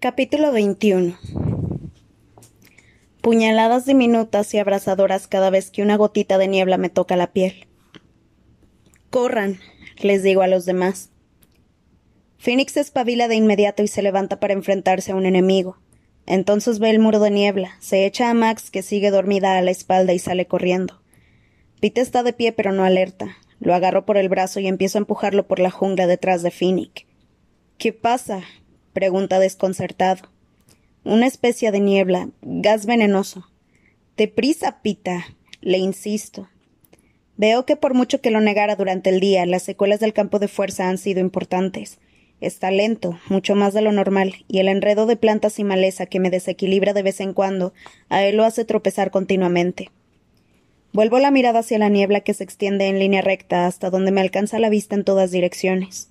Capítulo 21 Puñaladas diminutas y abrasadoras cada vez que una gotita de niebla me toca la piel. Corran, les digo a los demás. Phoenix espabila de inmediato y se levanta para enfrentarse a un enemigo. Entonces ve el muro de niebla, se echa a Max, que sigue dormida a la espalda, y sale corriendo. Pete está de pie pero no alerta. Lo agarro por el brazo y empiezo a empujarlo por la jungla detrás de Phoenix. ¿Qué pasa? Pregunta desconcertado. Una especie de niebla, gas venenoso. Deprisa, Pita, le insisto. Veo que por mucho que lo negara durante el día, las secuelas del campo de fuerza han sido importantes. Está lento, mucho más de lo normal, y el enredo de plantas y maleza que me desequilibra de vez en cuando, a él lo hace tropezar continuamente. Vuelvo la mirada hacia la niebla que se extiende en línea recta hasta donde me alcanza la vista en todas direcciones.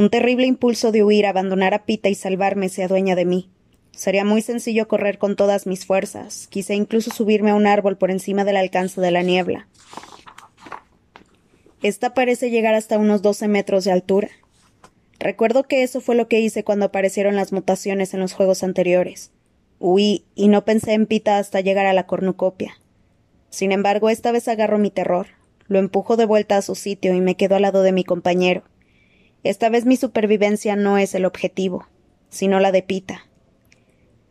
Un terrible impulso de huir, abandonar a Pita y salvarme se adueña de mí. Sería muy sencillo correr con todas mis fuerzas, quise incluso subirme a un árbol por encima del alcance de la niebla. Esta parece llegar hasta unos doce metros de altura. Recuerdo que eso fue lo que hice cuando aparecieron las mutaciones en los juegos anteriores. Huí y no pensé en Pita hasta llegar a la cornucopia. Sin embargo, esta vez agarro mi terror, lo empujo de vuelta a su sitio y me quedo al lado de mi compañero. Esta vez mi supervivencia no es el objetivo, sino la de Pita.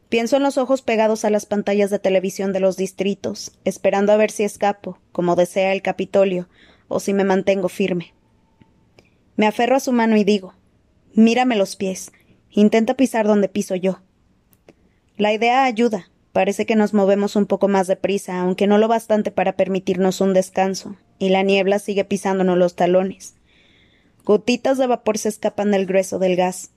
Pienso en los ojos pegados a las pantallas de televisión de los distritos, esperando a ver si escapo, como desea el Capitolio, o si me mantengo firme. Me aferro a su mano y digo Mírame los pies. Intenta pisar donde piso yo. La idea ayuda. Parece que nos movemos un poco más deprisa, aunque no lo bastante para permitirnos un descanso, y la niebla sigue pisándonos los talones. Gotitas de vapor se escapan del grueso del gas.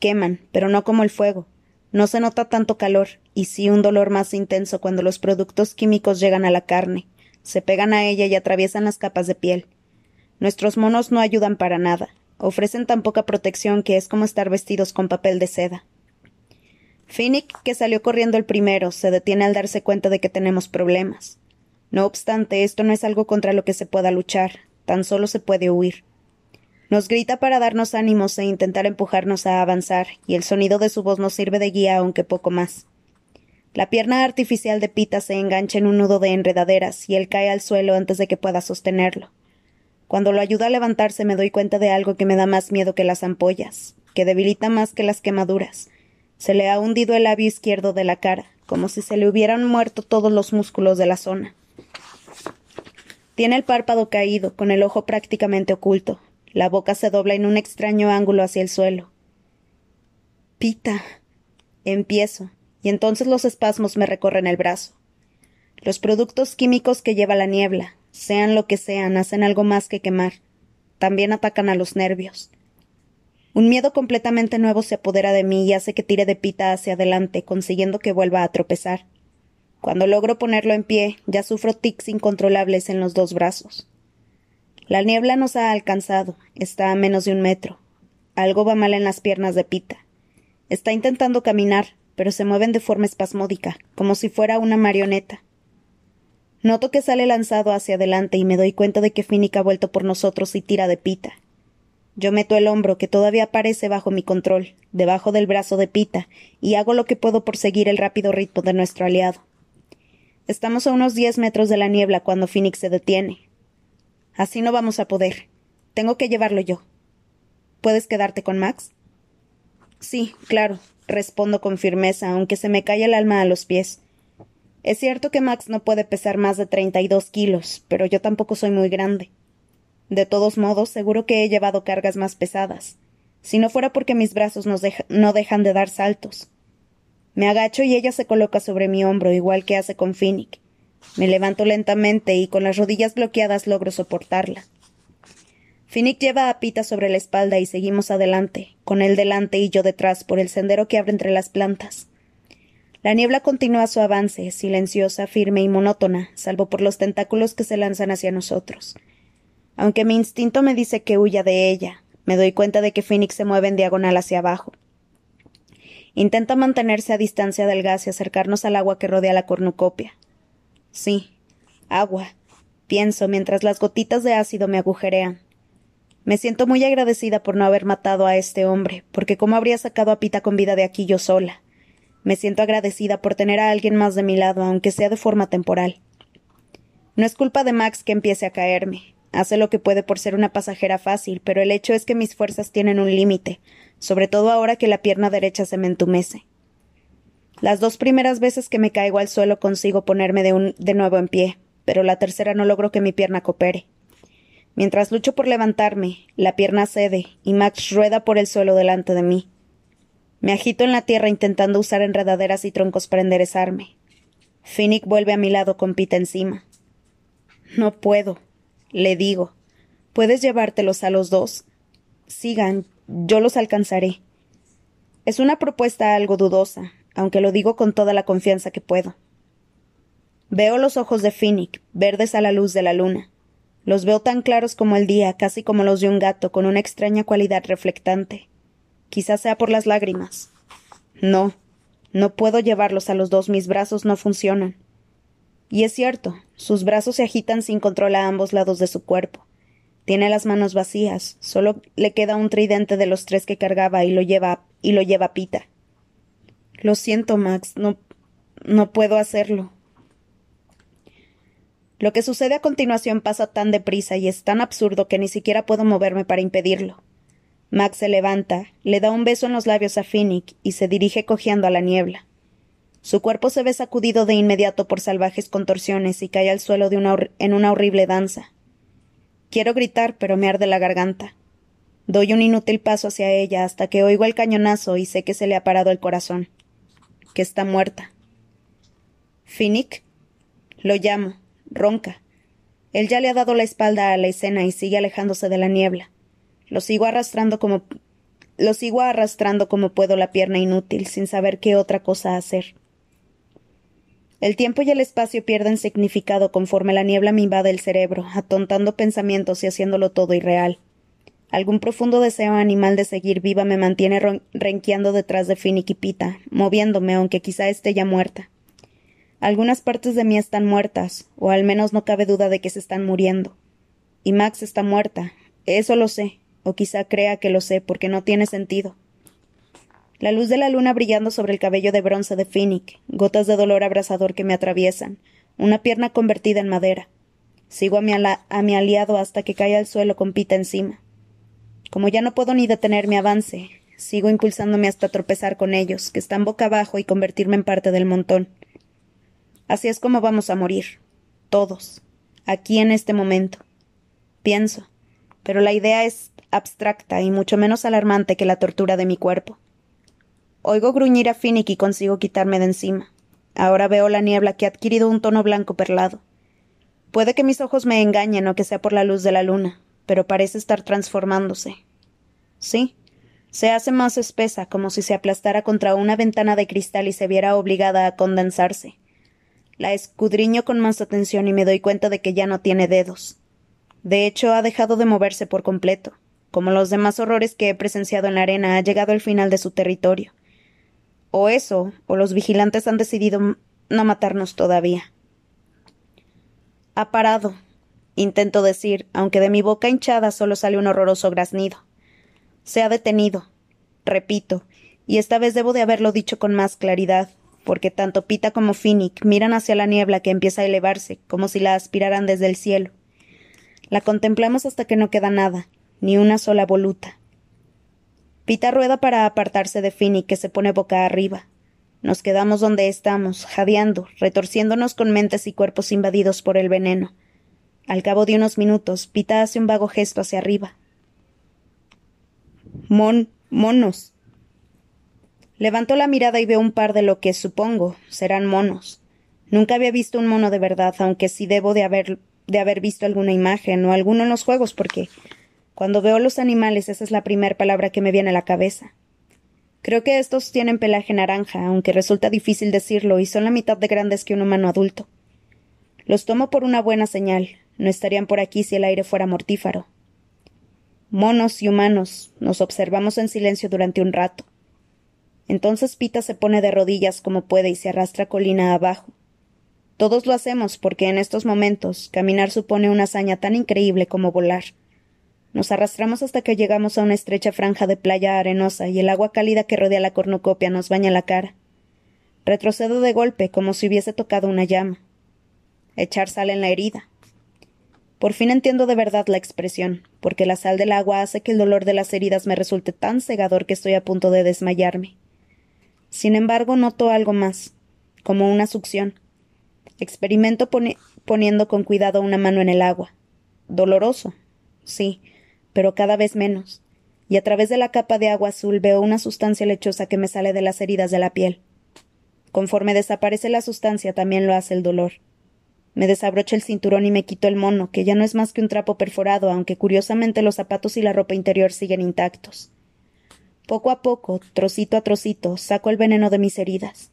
Queman, pero no como el fuego. No se nota tanto calor, y sí un dolor más intenso cuando los productos químicos llegan a la carne, se pegan a ella y atraviesan las capas de piel. Nuestros monos no ayudan para nada. Ofrecen tan poca protección que es como estar vestidos con papel de seda. Finnick, que salió corriendo el primero, se detiene al darse cuenta de que tenemos problemas. No obstante, esto no es algo contra lo que se pueda luchar, tan solo se puede huir. Nos grita para darnos ánimos e intentar empujarnos a avanzar, y el sonido de su voz nos sirve de guía, aunque poco más. La pierna artificial de Pita se engancha en un nudo de enredaderas, y él cae al suelo antes de que pueda sostenerlo. Cuando lo ayuda a levantarse me doy cuenta de algo que me da más miedo que las ampollas, que debilita más que las quemaduras. Se le ha hundido el labio izquierdo de la cara, como si se le hubieran muerto todos los músculos de la zona. Tiene el párpado caído, con el ojo prácticamente oculto, la boca se dobla en un extraño ángulo hacia el suelo. Pita. Empiezo, y entonces los espasmos me recorren el brazo. Los productos químicos que lleva la niebla, sean lo que sean, hacen algo más que quemar. También atacan a los nervios. Un miedo completamente nuevo se apodera de mí y hace que tire de pita hacia adelante, consiguiendo que vuelva a tropezar. Cuando logro ponerlo en pie, ya sufro tics incontrolables en los dos brazos. La niebla nos ha alcanzado, está a menos de un metro. Algo va mal en las piernas de Pita. Está intentando caminar, pero se mueven de forma espasmódica, como si fuera una marioneta. Noto que sale lanzado hacia adelante y me doy cuenta de que Finnick ha vuelto por nosotros y tira de Pita. Yo meto el hombro, que todavía aparece bajo mi control, debajo del brazo de Pita, y hago lo que puedo por seguir el rápido ritmo de nuestro aliado. Estamos a unos diez metros de la niebla cuando Phoenix se detiene. Así no vamos a poder. Tengo que llevarlo yo. ¿Puedes quedarte con Max? Sí, claro, respondo con firmeza, aunque se me cae el alma a los pies. Es cierto que Max no puede pesar más de treinta y dos kilos, pero yo tampoco soy muy grande. De todos modos, seguro que he llevado cargas más pesadas, si no fuera porque mis brazos no dejan de dar saltos. Me agacho y ella se coloca sobre mi hombro, igual que hace con Finnick. Me levanto lentamente y con las rodillas bloqueadas logro soportarla. Finnick lleva a Pita sobre la espalda y seguimos adelante, con él delante y yo detrás por el sendero que abre entre las plantas. La niebla continúa su avance, silenciosa, firme y monótona, salvo por los tentáculos que se lanzan hacia nosotros. Aunque mi instinto me dice que huya de ella, me doy cuenta de que Phoenix se mueve en diagonal hacia abajo. Intenta mantenerse a distancia del gas y acercarnos al agua que rodea la cornucopia. Sí, agua, pienso mientras las gotitas de ácido me agujerean. Me siento muy agradecida por no haber matado a este hombre, porque cómo habría sacado a Pita con vida de aquí yo sola. Me siento agradecida por tener a alguien más de mi lado, aunque sea de forma temporal. No es culpa de Max que empiece a caerme. Hace lo que puede por ser una pasajera fácil, pero el hecho es que mis fuerzas tienen un límite, sobre todo ahora que la pierna derecha se me entumece. Las dos primeras veces que me caigo al suelo consigo ponerme de, de nuevo en pie, pero la tercera no logro que mi pierna coopere. Mientras lucho por levantarme, la pierna cede y Max rueda por el suelo delante de mí. Me agito en la tierra intentando usar enredaderas y troncos para enderezarme. Finnick vuelve a mi lado con Pita encima. No puedo, le digo. Puedes llevártelos a los dos. Sigan, yo los alcanzaré. Es una propuesta algo dudosa, aunque lo digo con toda la confianza que puedo. Veo los ojos de Finnick, verdes a la luz de la luna. Los veo tan claros como el día, casi como los de un gato, con una extraña cualidad reflectante. Quizás sea por las lágrimas. No, no puedo llevarlos a los dos, mis brazos no funcionan. Y es cierto, sus brazos se agitan sin control a ambos lados de su cuerpo. Tiene las manos vacías, solo le queda un tridente de los tres que cargaba y lo lleva y lo lleva Pita. Lo siento, Max, no no puedo hacerlo. Lo que sucede a continuación pasa tan deprisa y es tan absurdo que ni siquiera puedo moverme para impedirlo. Max se levanta, le da un beso en los labios a Finnick y se dirige cojeando a la niebla. Su cuerpo se ve sacudido de inmediato por salvajes contorsiones y cae al suelo en una horrible danza. Quiero gritar, pero me arde la garganta. Doy un inútil paso hacia ella hasta que oigo el cañonazo y sé que se le ha parado el corazón. Que está muerta. Finnick. Lo llamo ronca. Él ya le ha dado la espalda a la escena y sigue alejándose de la niebla. Lo sigo arrastrando como lo sigo arrastrando como puedo la pierna inútil, sin saber qué otra cosa hacer. El tiempo y el espacio pierden significado conforme la niebla me invade el cerebro, atontando pensamientos y haciéndolo todo irreal. Algún profundo deseo animal de seguir viva me mantiene renqueando detrás de Finiquipita, moviéndome aunque quizá esté ya muerta. Algunas partes de mí están muertas, o al menos no cabe duda de que se están muriendo. Y Max está muerta, eso lo sé, o quizá crea que lo sé, porque no tiene sentido. La luz de la luna brillando sobre el cabello de bronce de Finnick, gotas de dolor abrasador que me atraviesan, una pierna convertida en madera. Sigo a mi, a mi aliado hasta que cae al suelo con pita encima. Como ya no puedo ni detener mi avance, sigo impulsándome hasta tropezar con ellos, que están boca abajo, y convertirme en parte del montón. Así es como vamos a morir. Todos. Aquí en este momento. Pienso. Pero la idea es abstracta y mucho menos alarmante que la tortura de mi cuerpo. Oigo gruñir a Finnick y consigo quitarme de encima. Ahora veo la niebla que ha adquirido un tono blanco perlado. Puede que mis ojos me engañen o que sea por la luz de la luna, pero parece estar transformándose. Sí, se hace más espesa, como si se aplastara contra una ventana de cristal y se viera obligada a condensarse. La escudriño con más atención y me doy cuenta de que ya no tiene dedos. De hecho, ha dejado de moverse por completo. Como los demás horrores que he presenciado en la arena, ha llegado al final de su territorio. O eso, o los vigilantes han decidido no matarnos todavía. Ha parado, intento decir, aunque de mi boca hinchada solo sale un horroroso graznido. Se ha detenido, repito, y esta vez debo de haberlo dicho con más claridad, porque tanto Pita como Finnick miran hacia la niebla que empieza a elevarse, como si la aspiraran desde el cielo. La contemplamos hasta que no queda nada, ni una sola voluta. Pita rueda para apartarse de Finnick, que se pone boca arriba. Nos quedamos donde estamos, jadeando, retorciéndonos con mentes y cuerpos invadidos por el veneno. Al cabo de unos minutos, Pita hace un vago gesto hacia arriba. Mon, monos, Levanto la mirada y veo un par de lo que supongo serán monos. Nunca había visto un mono de verdad, aunque sí debo de haber, de haber visto alguna imagen o alguno en los juegos, porque cuando veo los animales esa es la primera palabra que me viene a la cabeza. Creo que estos tienen pelaje naranja, aunque resulta difícil decirlo, y son la mitad de grandes que un humano adulto. Los tomo por una buena señal. No estarían por aquí si el aire fuera mortífero. Monos y humanos nos observamos en silencio durante un rato. Entonces Pita se pone de rodillas como puede y se arrastra colina abajo. Todos lo hacemos porque en estos momentos caminar supone una hazaña tan increíble como volar. Nos arrastramos hasta que llegamos a una estrecha franja de playa arenosa y el agua cálida que rodea la cornucopia nos baña la cara. Retrocedo de golpe, como si hubiese tocado una llama. Echar sal en la herida. Por fin entiendo de verdad la expresión, porque la sal del agua hace que el dolor de las heridas me resulte tan cegador que estoy a punto de desmayarme. Sin embargo, noto algo más, como una succión. Experimento poniendo con cuidado una mano en el agua. Doloroso, sí, pero cada vez menos, y a través de la capa de agua azul veo una sustancia lechosa que me sale de las heridas de la piel. Conforme desaparece la sustancia, también lo hace el dolor. Me desabrocho el cinturón y me quito el mono, que ya no es más que un trapo perforado, aunque curiosamente los zapatos y la ropa interior siguen intactos. Poco a poco, trocito a trocito, saco el veneno de mis heridas.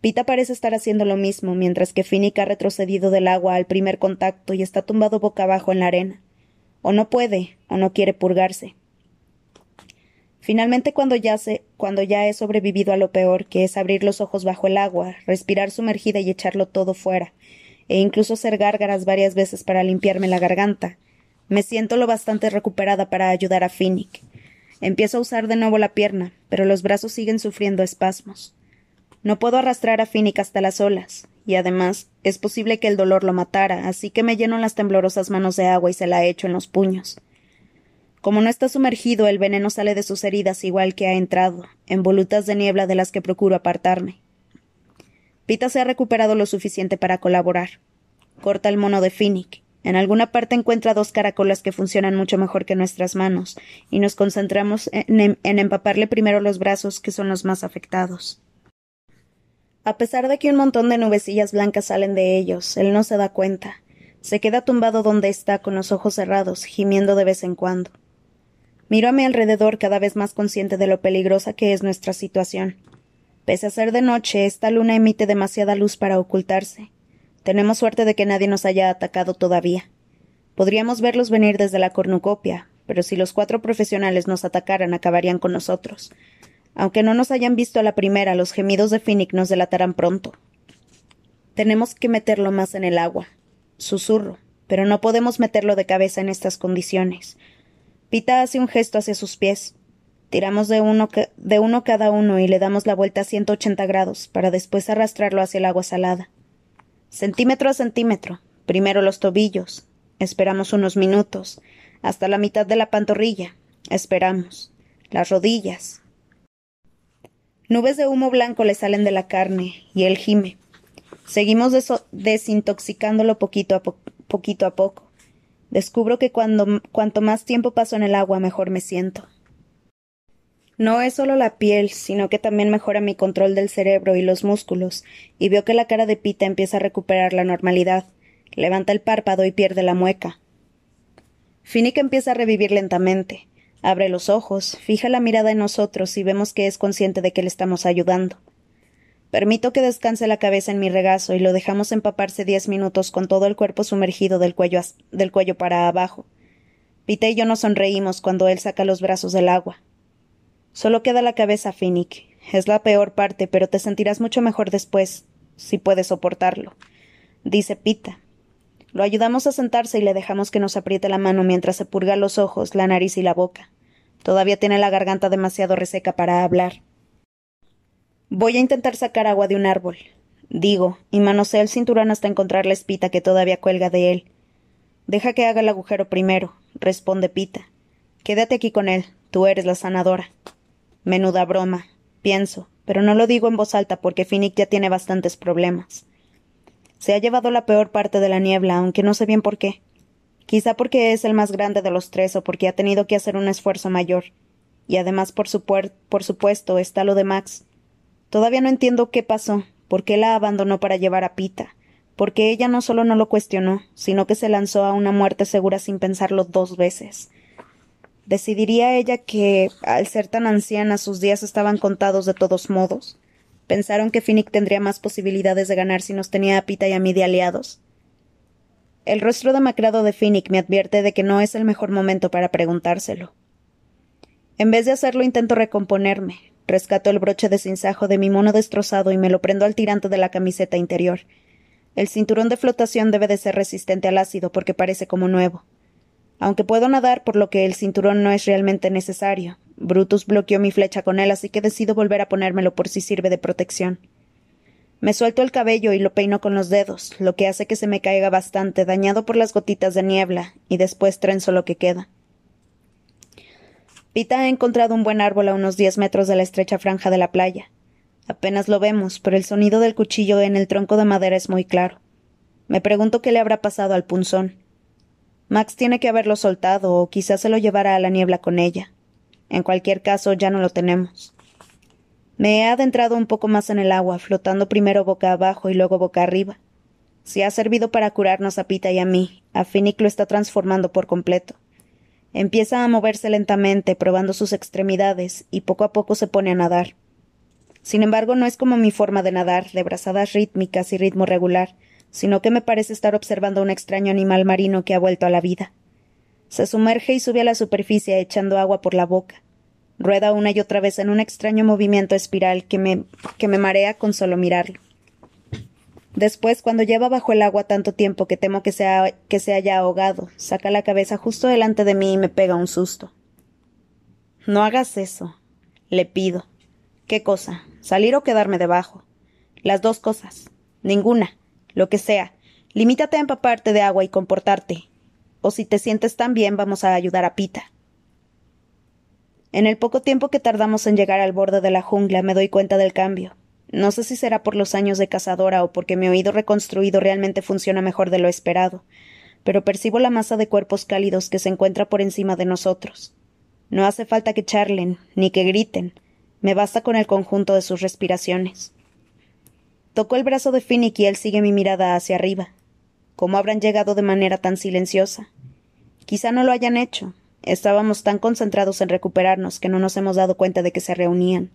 Pita parece estar haciendo lo mismo, mientras que Finnick ha retrocedido del agua al primer contacto y está tumbado boca abajo en la arena. O no puede, o no quiere purgarse. Finalmente, cuando ya, se, cuando ya he sobrevivido a lo peor, que es abrir los ojos bajo el agua, respirar sumergida y echarlo todo fuera, e incluso hacer gárgaras varias veces para limpiarme la garganta, me siento lo bastante recuperada para ayudar a Finnick. Empiezo a usar de nuevo la pierna, pero los brazos siguen sufriendo espasmos. No puedo arrastrar a Finnick hasta las olas, y además es posible que el dolor lo matara, así que me lleno las temblorosas manos de agua y se la echo en los puños. Como no está sumergido, el veneno sale de sus heridas igual que ha entrado, en volutas de niebla de las que procuro apartarme. Pita se ha recuperado lo suficiente para colaborar. Corta el mono de Finnick. En alguna parte encuentra dos caracolas que funcionan mucho mejor que nuestras manos, y nos concentramos en, en empaparle primero los brazos, que son los más afectados. A pesar de que un montón de nubecillas blancas salen de ellos, él no se da cuenta. Se queda tumbado donde está, con los ojos cerrados, gimiendo de vez en cuando. Miro a mi alrededor cada vez más consciente de lo peligrosa que es nuestra situación. Pese a ser de noche, esta luna emite demasiada luz para ocultarse. Tenemos suerte de que nadie nos haya atacado todavía. Podríamos verlos venir desde la cornucopia, pero si los cuatro profesionales nos atacaran acabarían con nosotros. Aunque no nos hayan visto a la primera, los gemidos de Finnick nos delatarán pronto. Tenemos que meterlo más en el agua. Susurro, pero no podemos meterlo de cabeza en estas condiciones. Pita hace un gesto hacia sus pies. Tiramos de uno, de uno cada uno y le damos la vuelta a 180 grados para después arrastrarlo hacia el agua salada. Centímetro a centímetro. Primero los tobillos. Esperamos unos minutos. Hasta la mitad de la pantorrilla. Esperamos. Las rodillas. Nubes de humo blanco le salen de la carne, y él gime. Seguimos desintoxicándolo poquito a, poquito a poco. Descubro que cuando, cuanto más tiempo paso en el agua, mejor me siento. No es solo la piel, sino que también mejora mi control del cerebro y los músculos, y veo que la cara de Pita empieza a recuperar la normalidad. Levanta el párpado y pierde la mueca. Finnick empieza a revivir lentamente. Abre los ojos, fija la mirada en nosotros y vemos que es consciente de que le estamos ayudando. Permito que descanse la cabeza en mi regazo y lo dejamos empaparse diez minutos con todo el cuerpo sumergido del cuello, del cuello para abajo. Pita y yo nos sonreímos cuando él saca los brazos del agua. Solo queda la cabeza, Finnick. Es la peor parte, pero te sentirás mucho mejor después, si puedes soportarlo. Dice Pita. Lo ayudamos a sentarse y le dejamos que nos apriete la mano mientras se purga los ojos, la nariz y la boca. Todavía tiene la garganta demasiado reseca para hablar. Voy a intentar sacar agua de un árbol, digo, y manoseo el cinturón hasta encontrar la espita que todavía cuelga de él. Deja que haga el agujero primero, responde Pita. Quédate aquí con él, tú eres la sanadora. Menuda broma, pienso, pero no lo digo en voz alta porque Finnick ya tiene bastantes problemas. Se ha llevado la peor parte de la niebla, aunque no sé bien por qué. Quizá porque es el más grande de los tres o porque ha tenido que hacer un esfuerzo mayor. Y además, por, por supuesto, está lo de Max. Todavía no entiendo qué pasó, por qué la abandonó para llevar a Pita, porque ella no solo no lo cuestionó, sino que se lanzó a una muerte segura sin pensarlo dos veces. ¿Decidiría ella que, al ser tan anciana, sus días estaban contados de todos modos? Pensaron que Finnick tendría más posibilidades de ganar si nos tenía a Pita y a mí de aliados. El rostro demacrado de Finnick me advierte de que no es el mejor momento para preguntárselo. En vez de hacerlo intento recomponerme. Rescato el broche de cinzajo de mi mono destrozado y me lo prendo al tirante de la camiseta interior. El cinturón de flotación debe de ser resistente al ácido porque parece como nuevo. Aunque puedo nadar, por lo que el cinturón no es realmente necesario. Brutus bloqueó mi flecha con él, así que decido volver a ponérmelo por si sirve de protección. Me suelto el cabello y lo peino con los dedos, lo que hace que se me caiga bastante, dañado por las gotitas de niebla, y después trenzo lo que queda. Pita ha encontrado un buen árbol a unos diez metros de la estrecha franja de la playa. Apenas lo vemos, pero el sonido del cuchillo en el tronco de madera es muy claro. Me pregunto qué le habrá pasado al punzón. Max tiene que haberlo soltado, o quizás se lo llevara a la niebla con ella. En cualquier caso, ya no lo tenemos. Me he adentrado un poco más en el agua, flotando primero boca abajo y luego boca arriba. Si ha servido para curarnos a Pita y a mí, a Finnick lo está transformando por completo. Empieza a moverse lentamente, probando sus extremidades, y poco a poco se pone a nadar. Sin embargo, no es como mi forma de nadar, de brazadas rítmicas y ritmo regular, sino que me parece estar observando a un extraño animal marino que ha vuelto a la vida. Se sumerge y sube a la superficie echando agua por la boca. Rueda una y otra vez en un extraño movimiento espiral que me, que me marea con solo mirarlo. Después, cuando lleva bajo el agua tanto tiempo que temo que, sea, que se haya ahogado, saca la cabeza justo delante de mí y me pega un susto. No hagas eso, le pido. ¿Qué cosa? ¿Salir o quedarme debajo? Las dos cosas. Ninguna. Lo que sea. Limítate a empaparte de agua y comportarte. O si te sientes tan bien, vamos a ayudar a Pita. En el poco tiempo que tardamos en llegar al borde de la jungla me doy cuenta del cambio. No sé si será por los años de cazadora o porque mi oído reconstruido realmente funciona mejor de lo esperado, pero percibo la masa de cuerpos cálidos que se encuentra por encima de nosotros. No hace falta que charlen, ni que griten. Me basta con el conjunto de sus respiraciones. Toco el brazo de Finnick y él sigue mi mirada hacia arriba. ¿Cómo habrán llegado de manera tan silenciosa? Quizá no lo hayan hecho, Estábamos tan concentrados en recuperarnos que no nos hemos dado cuenta de que se reunían.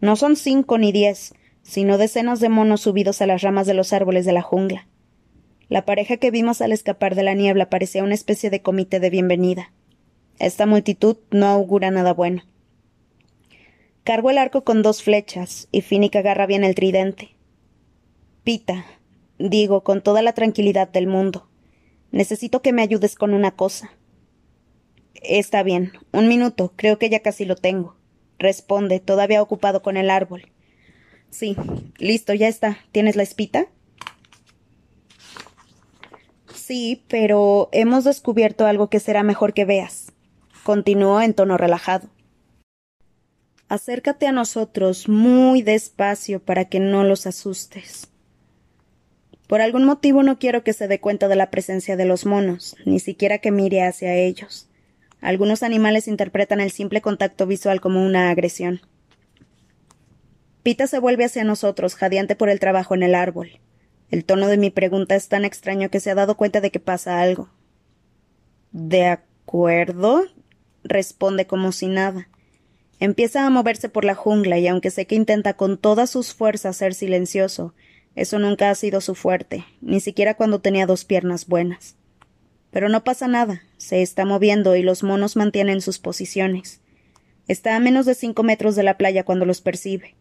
No son cinco ni diez, sino decenas de monos subidos a las ramas de los árboles de la jungla. La pareja que vimos al escapar de la niebla parecía una especie de comité de bienvenida. Esta multitud no augura nada bueno. Cargo el arco con dos flechas, y Finnick agarra bien el tridente. Pita, digo con toda la tranquilidad del mundo, necesito que me ayudes con una cosa. Está bien. Un minuto. Creo que ya casi lo tengo. Responde, todavía ocupado con el árbol. Sí. Listo, ya está. ¿Tienes la espita? Sí, pero hemos descubierto algo que será mejor que veas. Continuó en tono relajado. Acércate a nosotros muy despacio para que no los asustes. Por algún motivo no quiero que se dé cuenta de la presencia de los monos, ni siquiera que mire hacia ellos. Algunos animales interpretan el simple contacto visual como una agresión. Pita se vuelve hacia nosotros, jadeante por el trabajo en el árbol. El tono de mi pregunta es tan extraño que se ha dado cuenta de que pasa algo. De acuerdo, responde como si nada. Empieza a moverse por la jungla y aunque sé que intenta con todas sus fuerzas ser silencioso, eso nunca ha sido su fuerte, ni siquiera cuando tenía dos piernas buenas. Pero no pasa nada, se está moviendo y los monos mantienen sus posiciones. Está a menos de cinco metros de la playa cuando los percibe.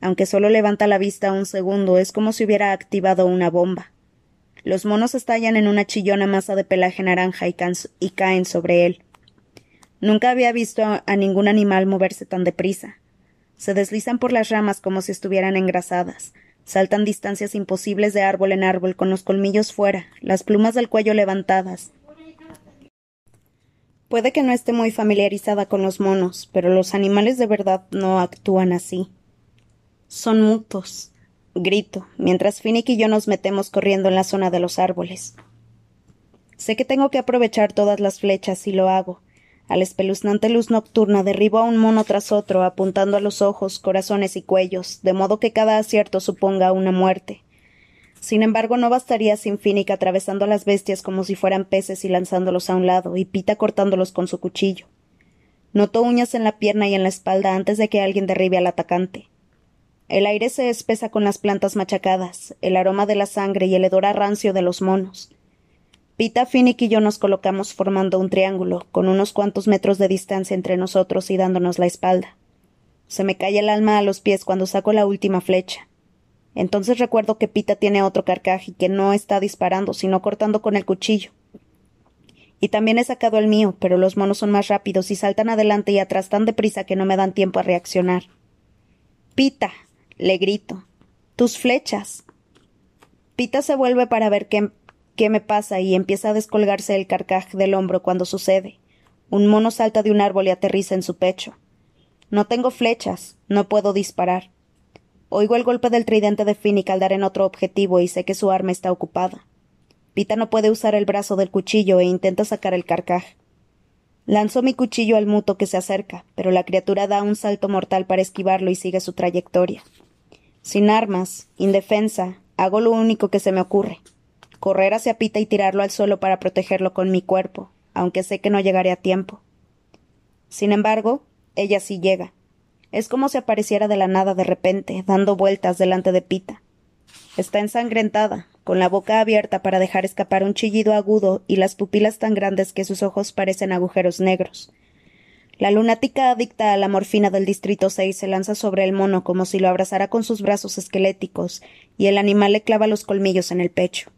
Aunque solo levanta la vista un segundo, es como si hubiera activado una bomba. Los monos estallan en una chillona masa de pelaje naranja y, y caen sobre él. Nunca había visto a ningún animal moverse tan deprisa. Se deslizan por las ramas como si estuvieran engrasadas, Saltan distancias imposibles de árbol en árbol con los colmillos fuera, las plumas del cuello levantadas. Puede que no esté muy familiarizada con los monos, pero los animales de verdad no actúan así. Son mutos. Grito, mientras Finnick y yo nos metemos corriendo en la zona de los árboles. Sé que tengo que aprovechar todas las flechas y lo hago, a la espeluznante luz nocturna derribo a un mono tras otro, apuntando a los ojos, corazones y cuellos, de modo que cada acierto suponga una muerte. Sin embargo, no bastaría sin Finnick atravesando a las bestias como si fueran peces y lanzándolos a un lado, y Pita cortándolos con su cuchillo. Notó uñas en la pierna y en la espalda antes de que alguien derribe al atacante. El aire se espesa con las plantas machacadas, el aroma de la sangre y el hedor rancio de los monos. Pita, Finnick y yo nos colocamos formando un triángulo, con unos cuantos metros de distancia entre nosotros y dándonos la espalda. Se me cae el alma a los pies cuando saco la última flecha. Entonces recuerdo que Pita tiene otro carcaje y que no está disparando, sino cortando con el cuchillo. Y también he sacado el mío, pero los monos son más rápidos y saltan adelante y atrás tan deprisa que no me dan tiempo a reaccionar. Pita, le grito. Tus flechas. Pita se vuelve para ver qué, qué me pasa y empieza a descolgarse el carcaj del hombro cuando sucede. Un mono salta de un árbol y aterriza en su pecho. No tengo flechas, no puedo disparar. Oigo el golpe del tridente de Finnick al dar en otro objetivo y sé que su arma está ocupada. Pita no puede usar el brazo del cuchillo e intenta sacar el carcaj. Lanzo mi cuchillo al muto que se acerca, pero la criatura da un salto mortal para esquivarlo y sigue su trayectoria. Sin armas, indefensa, hago lo único que se me ocurre correr hacia Pita y tirarlo al suelo para protegerlo con mi cuerpo, aunque sé que no llegaré a tiempo. Sin embargo, ella sí llega. Es como si apareciera de la nada de repente, dando vueltas delante de Pita. Está ensangrentada, con la boca abierta para dejar escapar un chillido agudo y las pupilas tan grandes que sus ojos parecen agujeros negros. La lunática adicta a la morfina del Distrito 6 se lanza sobre el mono como si lo abrazara con sus brazos esqueléticos, y el animal le clava los colmillos en el pecho.